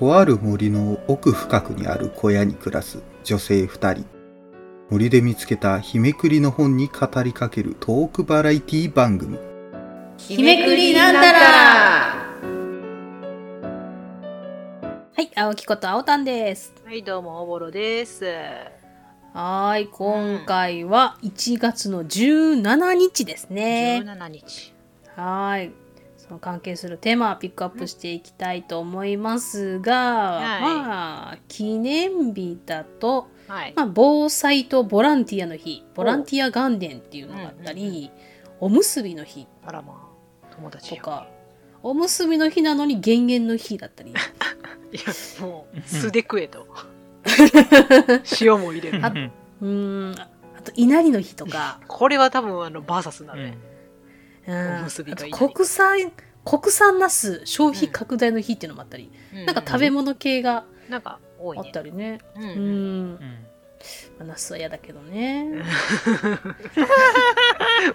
とある森の奥深くにある小屋に暮らす女性二人。森で見つけた日めくりの本に語りかけるトークバラエティ番組。日めくりなんたらはい、青木こと青たんです。はい、どうも、おぼろです。はーい、今回は1月の17日ですね。17日。はーい。その関係するテーマをピックアップしていきたいと思いますが、はいまあ、記念日だと、はい。まあ、防災とボランティアの日、ボランティア元年っていうのがあったり、おむすびの日あらまあ、友達や。とか、おむすびの日なのに減塩の日だったり、いや、もう、素で食えと。塩も入れる。あうーん、あと稲荷の日とか、これは多分、あの、バーサスなのね。うんおむすびがいいあと国産国産ナス消費拡大の日っていうのもあったり、なんか食べ物系がなんか、多いあね。ったりね。う。うんん、まあ、ナスは嫌だけどね。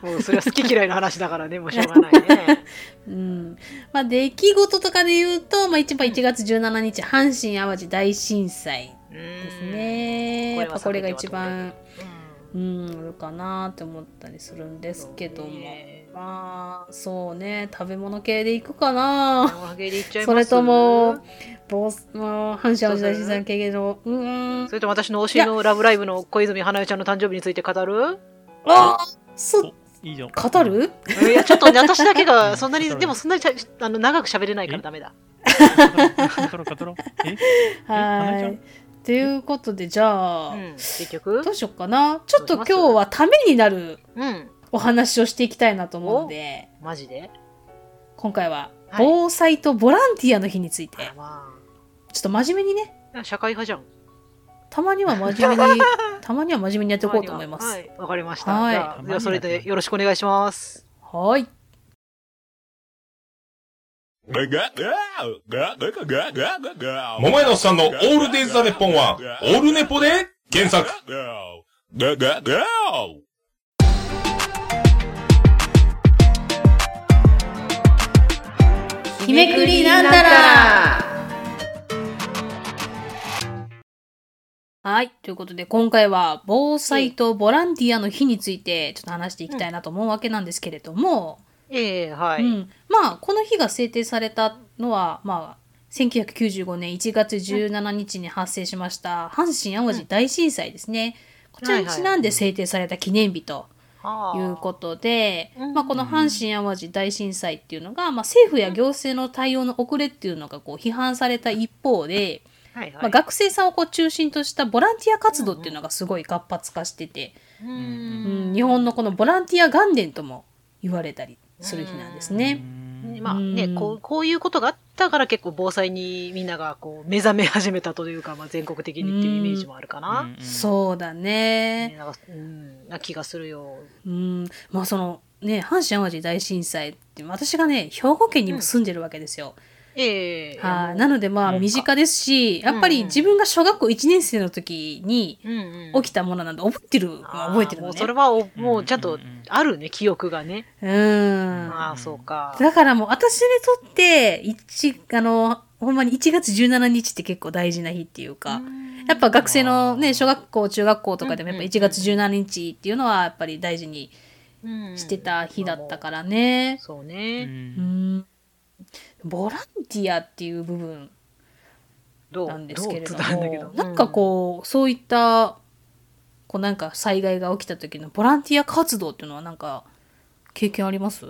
もう、それは好き嫌いの話だからね、もうしょうがないね。うん、まあ出来事とかで言うと、まあ、一番1月17日、阪神・淡路大震災でです。ね。これはやっぱこれが一避番、ううん、あるかなって思ったりするんですけども。まあ、そうね、食べ物系でいくかな。それとも、ボス、まあ、阪神・淡路大震災系の、うーん。そ。れとも私の推しのラブライブの小泉花代ちゃんの誕生日について語る？あそ、いいじゃん。語る？いや、ちょっとね、私だけがそんなに、でもそんなにあの長く喋れないからダメだ。はい。ということで、じゃあ、うん、結局？どうしようかな。ちょっと今日はためになる。うん。お話をしていきたいなと思うので、マジで？今回ははい防災とボランティアの日について、あまちょっと真面目にね、あ、社会派じゃん。たまには真面目に、たまには真面目にやっていこうと思います。はい、わかりました。はいじゃあ、ではそれでよろしくお願いします。はい。桃屋のさんのオールデイズ・ザ・ネッポンは、オールネポで検索。日めくりなんたら。はい。ということで、今回は防災とボランティアの日についてちょっと話していきたいなと思うわけなんですけれども、ええはい。うん、まあこの日が制定されたのは、まあ、1995年1月17日に発生しました阪神・淡路大震災ですね、こちらにちなんで制定された記念日とはあいうことで、うんまあ、この阪神・淡路大震災っていうのが、まあ、政府や行政の対応の遅れっていうのがこう批判された一方で、はいはい。まあ、学生さんをこう中心としたボランティア活動っていうのがすごい活発化してて、ううんん日本のこのボランティア元年とも言われたりする日なんですね。まあね、うん。こう、こういうことがあったから結構防災にみんながこう目覚め始めたというか、まあ全国的にっていうイメージもあるかな。そうだねね。なんかうん、な気がするよ。うん、まあそのね阪神・淡路大震災って私がね兵庫県にも住んでるわけですよ。ええはい、なのでまあうん身近ですしやっぱり自分が小学校1年生の時に起きたものなんで覚えてるあー覚えてるのねそれ。はおもうちゃんとあるね、記憶がね。うん。ああ、そうか。だからもう私にとって一あのほんまに1月17日って結構大事な日っていうか。やっぱ学生のね、小学校、中学校とかでもやっぱ1月17日っていうのはやっぱり大事にうんしてた日だったからね。そううね。うんん。ボランティアっていう部分どう？なんですけれども、なんかこう、そういった、こうなんか災害が起きた時のボランティア活動っていうのはなんか経験あります？い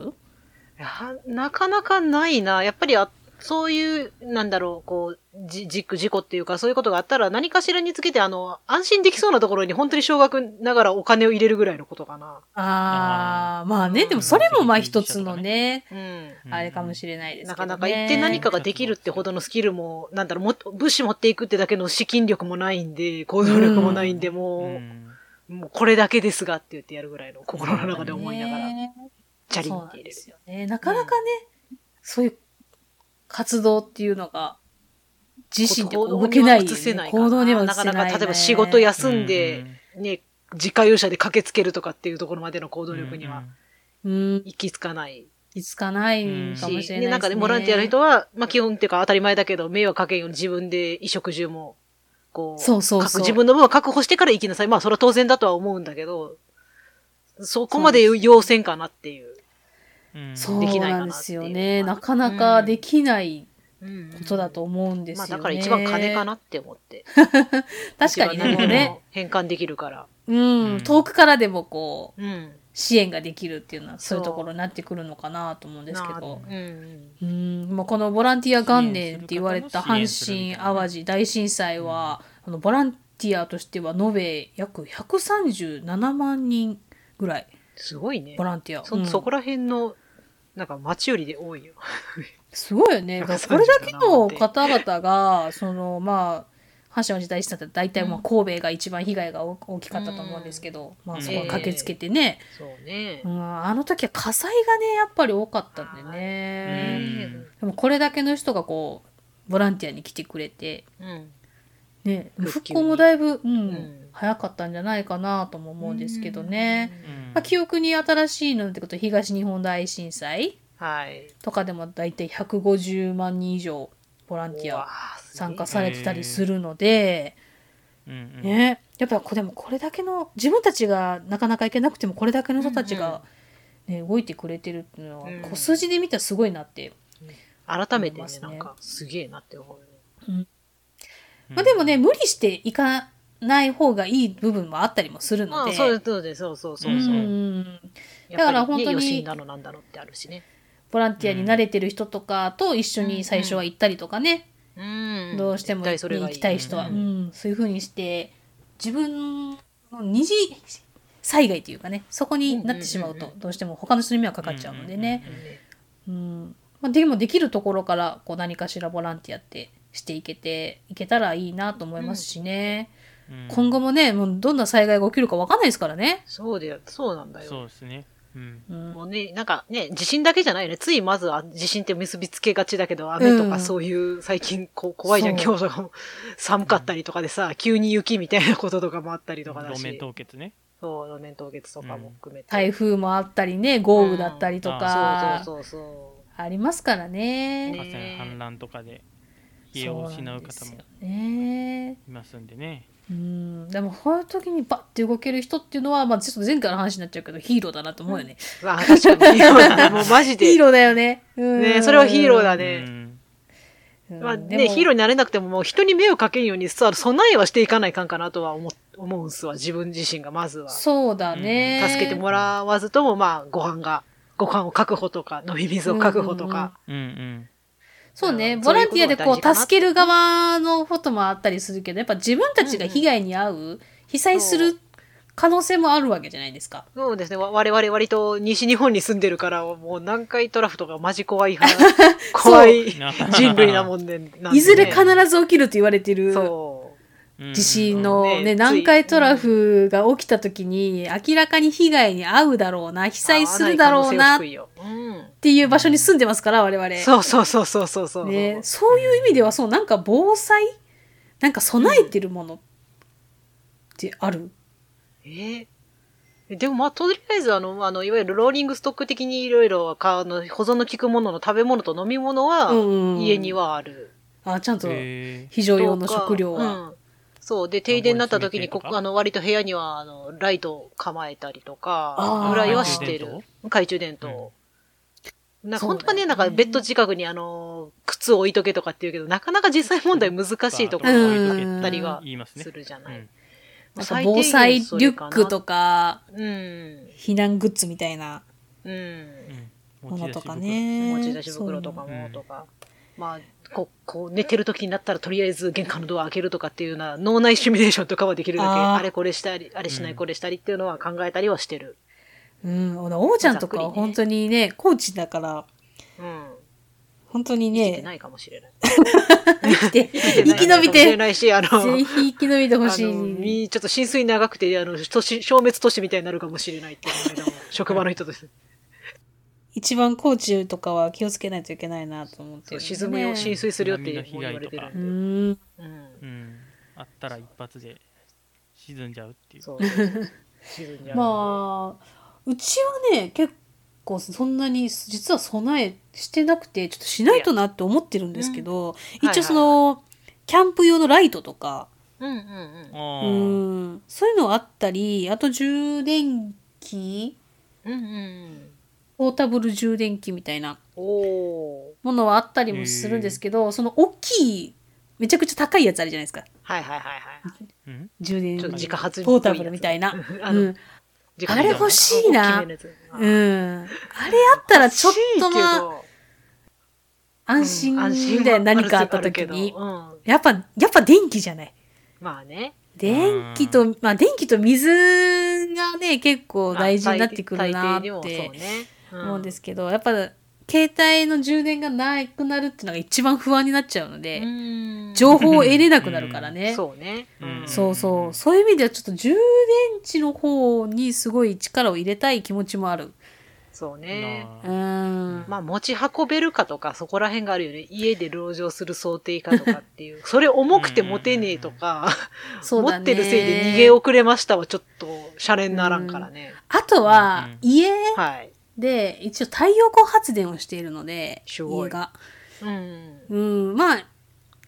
やなかなかないな。やっぱりあ、そういう、なんだろう、こう、じ、事故、事故っていうか、そういうことがあったら、何かしらにつけて、あの、安心できそうなところに、本当に少額ながらお金を入れるぐらいのことかな。ああ、まあね、うんでもそれもまあ一つのね、うん。あれかもしれないですけどね。なかなか行って何かができるってほどのスキルも、なんだろう、も物資持っていくってだけの資金力もないんで、行動力もないんで、もう、もうこれだけですがって言ってやるぐらいの心の中で思いながら、ねチャリンって入れる。ですよね。なかなかね、そういう活動っていうのが、自身で動けない、行動には移せない行動にはせない、ね。かなか、例えば仕事休んで、ね、自家用車で駆けつけるとかっていうところまでの行動力にはうん、行き着かないいつかないかもしれないね。で、なんかね、ボランティアの人は、まあ基本っていうか当たり前だけど、迷惑かけんように自分で衣食住も、こう、そうそうそう確自分の分を確保してから行きなさい。まあそれは当然だとは思うんだけど、そこまで要請かなっていう。できないかなよね。なかなかできないうんことだと思うんですよね。まあだから一番金かなって思って。確かにね、もうね。。変換できるから。うん、うん遠くからでもこう、うん。支援ができるっていうのはそういうところになってくるのかなと思うんですけどな。うんうん、もうこのボランティア元年って言われた阪神・淡路大震災は、あのボランティアとしては延べ約137万人ぐらいすごいねボ。ランティア。うんそそこら辺の、なんか町よりで多いよ。すごいよね。だからこれだけの方々が、そのまあ、阪神・淡路大震災って大体まあ神戸が一番被害が大大きかったと思うんですけど、まあそこは駆けつけてね、そうねう。ん、あの時は火災がね、やっぱり多かったんでね。うんでもこれだけの人がこう、ボランティアに来てくれて、うん。ね、復興もだいぶ、うんん早かったんじゃないかなとも思うんですけどね。うんまあ、記憶に新しいのってこと東日本大震災はい。とかでもだいたい150万人以上ボランティア参加されてたりするので、うんうん。ね、やっぱでもこれだけの自分たちがなかなか行けなくてもこれだけの人たちが、ね動いてくれてるっていうのは、うん。こう数字で見たらすごいなって、改めてねなんか、すげえなって思うね。まあ、でもね無理していかない方がいい部分もあったりもするので、まあ、そうそうです、そうそうそうそう。うんだから本当になんだのってあるしね。ボランティアに慣れてる人とかと一緒に最初は行ったりとかね、うん。どうしても行きたい人は、ううん。んそういう風にして自分の二次災害というかね。そこになってしまうとどうしても他の人に迷惑かかっちゃうのでね、うんまあ、でもできるところからこう何かしらボランティアってしていけていけたらいいなと思いますしね、うん今後もねもうどんな災害が起きるか分かんないですからね。そうで、そうなんだよ。そうですね。うん。うんもうね、なんかね、地震だけじゃないよね。ついまずは地震って結びつけがちだけど、雨とうんかそういう最近こう怖いじゃん。そう今日とかも寒かったりとかでさ、急に雪みたいなこととかもあったりとかだし。路面凍結ね。そう、路面凍結とかも含めて。台風もあったりね豪雨だったりとうんか、そうそうそうそう。ありますからね。ね河川氾濫とかで家を失う方もそうなんですよね。いますんでね。うん、でもこういう時にバッて動ける人っていうのは、まあ、ちょっと前回の話になっちゃうけどヒーローだなと思うよね。あ、確かにヒーローだね。もうマジで。ヒーローだよね。うんねそれはヒーローだうね。ん。うんまあね、ヒーローになれなくてももう人に迷惑かけんようにさ、備えはしていかないかんかなとは思う思うんすわ。自分自身がまずは。そうだね。助けてもらわずとも、まあ、ご飯が、ご飯を確保とか、飲み水を確保とか。うんうん。そうね、うん。ボランティアでこう助ける側のこともあったりするけど、やっぱ自分たちが被害に遭う、被災する可能性もあるわけじゃないですか。そうですね。わ我々割と西日本に住んでるから、もう南海トラフとかマジ怖い派、怖い人類なもんで、ね。いずれ必ず起きると言われてるそ地震のうんね、ね南海トラフが起きた時に明らかに被害に遭うだろうな、被う。災するだろうなっ。ていう場所に住んでますから、我々。そうそうそうそうそうそう。ね、そういう意味ではそうなんか防災？なんか備えてるものってある、えーえでもまあ、とりあえず、あの、あの、いわゆるローリングストック的にいろいろ、かあの、保存の効くものの食べ物と飲み物は、うん家にはある。あちゃんとへ非常用の食料は。うんそう。で、停電になった時に、こあこあの、割と部屋には、あの、ライトを構えたりとかぐらいはしてる懐。懐中電灯。なんかそうだよね本当はね、なんかベッド近くにあの、靴を置いとけとかって言うけど、なかなか実際問題難しいところがあったりは言いますね。するじゃない。なんか防災リュックと。か。かうん。避難グッズみたいなうん。うんものとかね。持ち出し袋とかもとか。まあ、こう、こう寝てる時になったらとりあえず玄関のドア開けるとかっていうような脳内シミュレーションとかはできるだけ、あれこれしたり、あれしないこれしたりっていうのは考えたりはしてる。うん、王ちゃんとかは本当にね、コーチだから、うん。本当にね、生きてないかもしれない。生きて、生き延び生きてないしあの、ぜひ生き延びてほしい。みちょっと浸水長くて、あの、都市消滅都市みたいになるかもしれないっていうのが、職場の人として。一番コーチとかは気をつけないといけないなと思ってね、沈むよ、浸水するよって言わ害とかれてるうん。うん。うん。あったら一発で沈んじゃうっていう。そうそうそう。沈んじゃう。まあ、うちはね、結構そんなに実は備えしてなくてちょっとしないとなって思ってるんですけど、うん一応その、キャンプ用のライトとか、うんうんうん。あうーん、そういうのあったりあと充電器うんうん。ポータブル充電器みたいなものはあったりもするんですけど、その大きいめちゃくちゃ高いやつあるじゃないですか。ー。はいはいはいはい。うん充電ちょっと自家発電ポータブルみたいな。あのうん、あれ欲しいな。うん、あれあったらちょっとまああ安心で何かあった時に、うん。やっぱやっぱ電気じゃない。まあね。電気と、まあ電気と水がね、結構大事になってくるなっ大抵にもそうてね。思うんですけど、やっぱ携帯の充電がなくなるっていうのが一番不安になっちゃうので、うん情報を得れなくなるからね。そうね。うんそうそう。そういう意味ではちょっと充電池の方にすごい力を入れたい気持ちもある。そうね。うーん。まあ持ち運べるかとかそこら辺があるよね。家で籠城する想定かとかっていう。それ重くて持てねえとか、ね。ってるせいで逃げ遅れましたはちょっとシャレにならんからね。あとは、うん家はい。で一応太陽光発電をしているので、家が。うん。うん、まあ、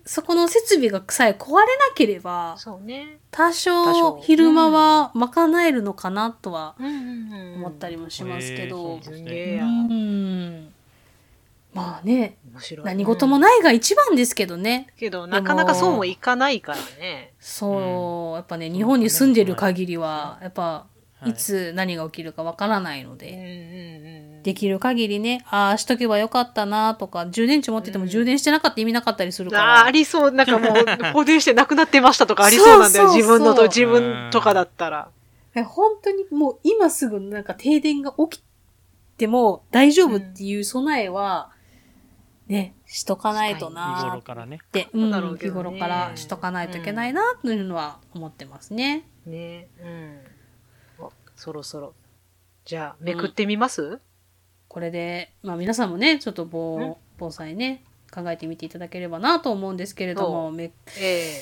そこの設備がさえ壊れなければ、そうね。多多少少昼間は賄えるのかなとは。思ったりもしますけど。まあね。何事もい。ないが一番ですけどね。けど、なかなかそうもいかないからね。そう、やっぱね、日本に住んでる限りは、やっぱ、はいいつ何が起きるかわからないのうんうんで、うん。できる限りね、ああしとけばよかったなとか、充電池持っててもうん充電してなかった意味なかったりするから。ありそう。なんかもう、放電してなくなってましたとかありそうなんだよ。そうそうそう自分のと、自分とかだったら。え本当にもう今すぐなんか停電が起きても大丈夫っていう備えは、ね、しとかないと日なーっ頃からね。うん、ね日頃からしとかないといけないなというのは思ってますね。ね。うん。おそろそろ。じゃあ、めくってみます、これで、まあ皆さんもね、ちょっと防ん？防災ね、考えてみていただければなと思うんですけれども、めえ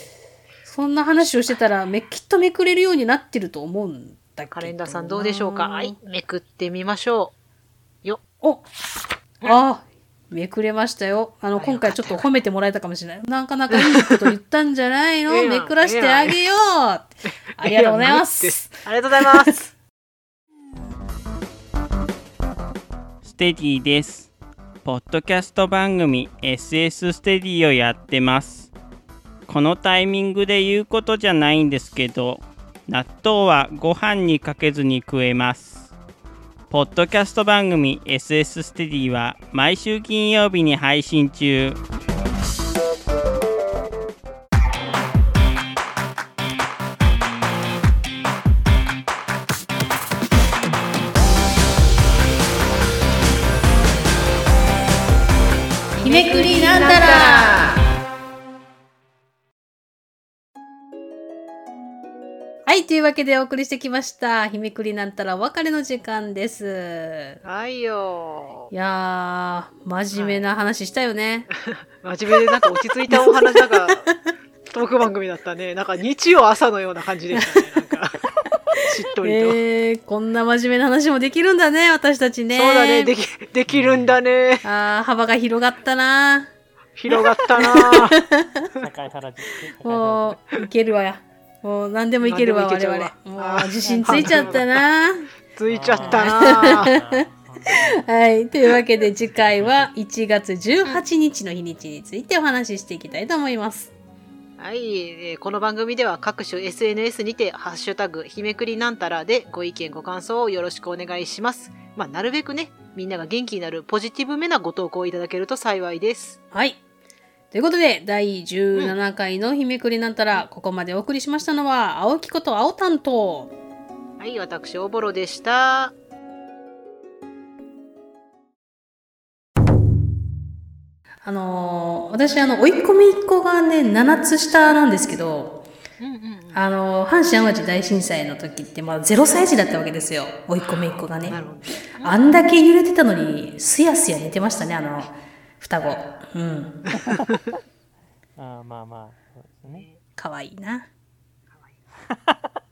そんな話をしてたらめ、きっとめくれるようになってると思うんだけど。えカレンダーさんどうでしょうか？はい。。めくってみましょおあめくれましたよ。あの、あ今回ちょっと褒めてもらえたかもしれない。なかなかいいこと言ったんじゃないの？めくらしてあげよう。ありがとうございまやす。ありがとうございます。テディです。ポッドキャスト番組 SS ステディをやってます。このタイミングで言うことじゃないんですけど、納豆はご飯にかけずに食えます。ポッドキャスト番組 SS ステディは毎週金曜日に配信中。わけでお送りしてきました。日めくりなんたらお別れの時間です。はいよい。やー、真面目な話したよね。真面目でなんか落ち着いたお話、なんか、トーク番組だったね。なんか日曜朝のような感じでしたね。なんか、しっとりと。えー、こんな真面目な話もできるんだね、私たちね。そうだね。でき、できるんだね。あー、幅が広がったな。広がったな。もう、いけるわや。もう、何でもいけるわ、我々。わもう、自信ついちゃったな。ついちゃったな はい。というわけで、次回は1月18日の日にちについてお話ししていきたいと思います。はい、えーこの番組では各種 SNS にて、ハッシュタグ、ひめくりなんたらでご意見ご感想をよろしくお願いします。まあ、なるべくね、みんなが元気になるポジティブめなご投稿いただけると幸いです。はい。ということで、第17回の日めくりなんたら、ここまでお送りしましたのは、青木こと青担当。はい、私、おぼろでした。あのー私、あの、追い込みっ子がね、7つ下なんですけど、うんうんうん。あのー阪神淡路大震災の時って、まあ、0歳児だったわけですよ。追い込みっ子がね。あんだけ揺れてたのに、すやすや寝てましたね、あの、双子。うん。あーまあまあ、そうですね。かわいいな。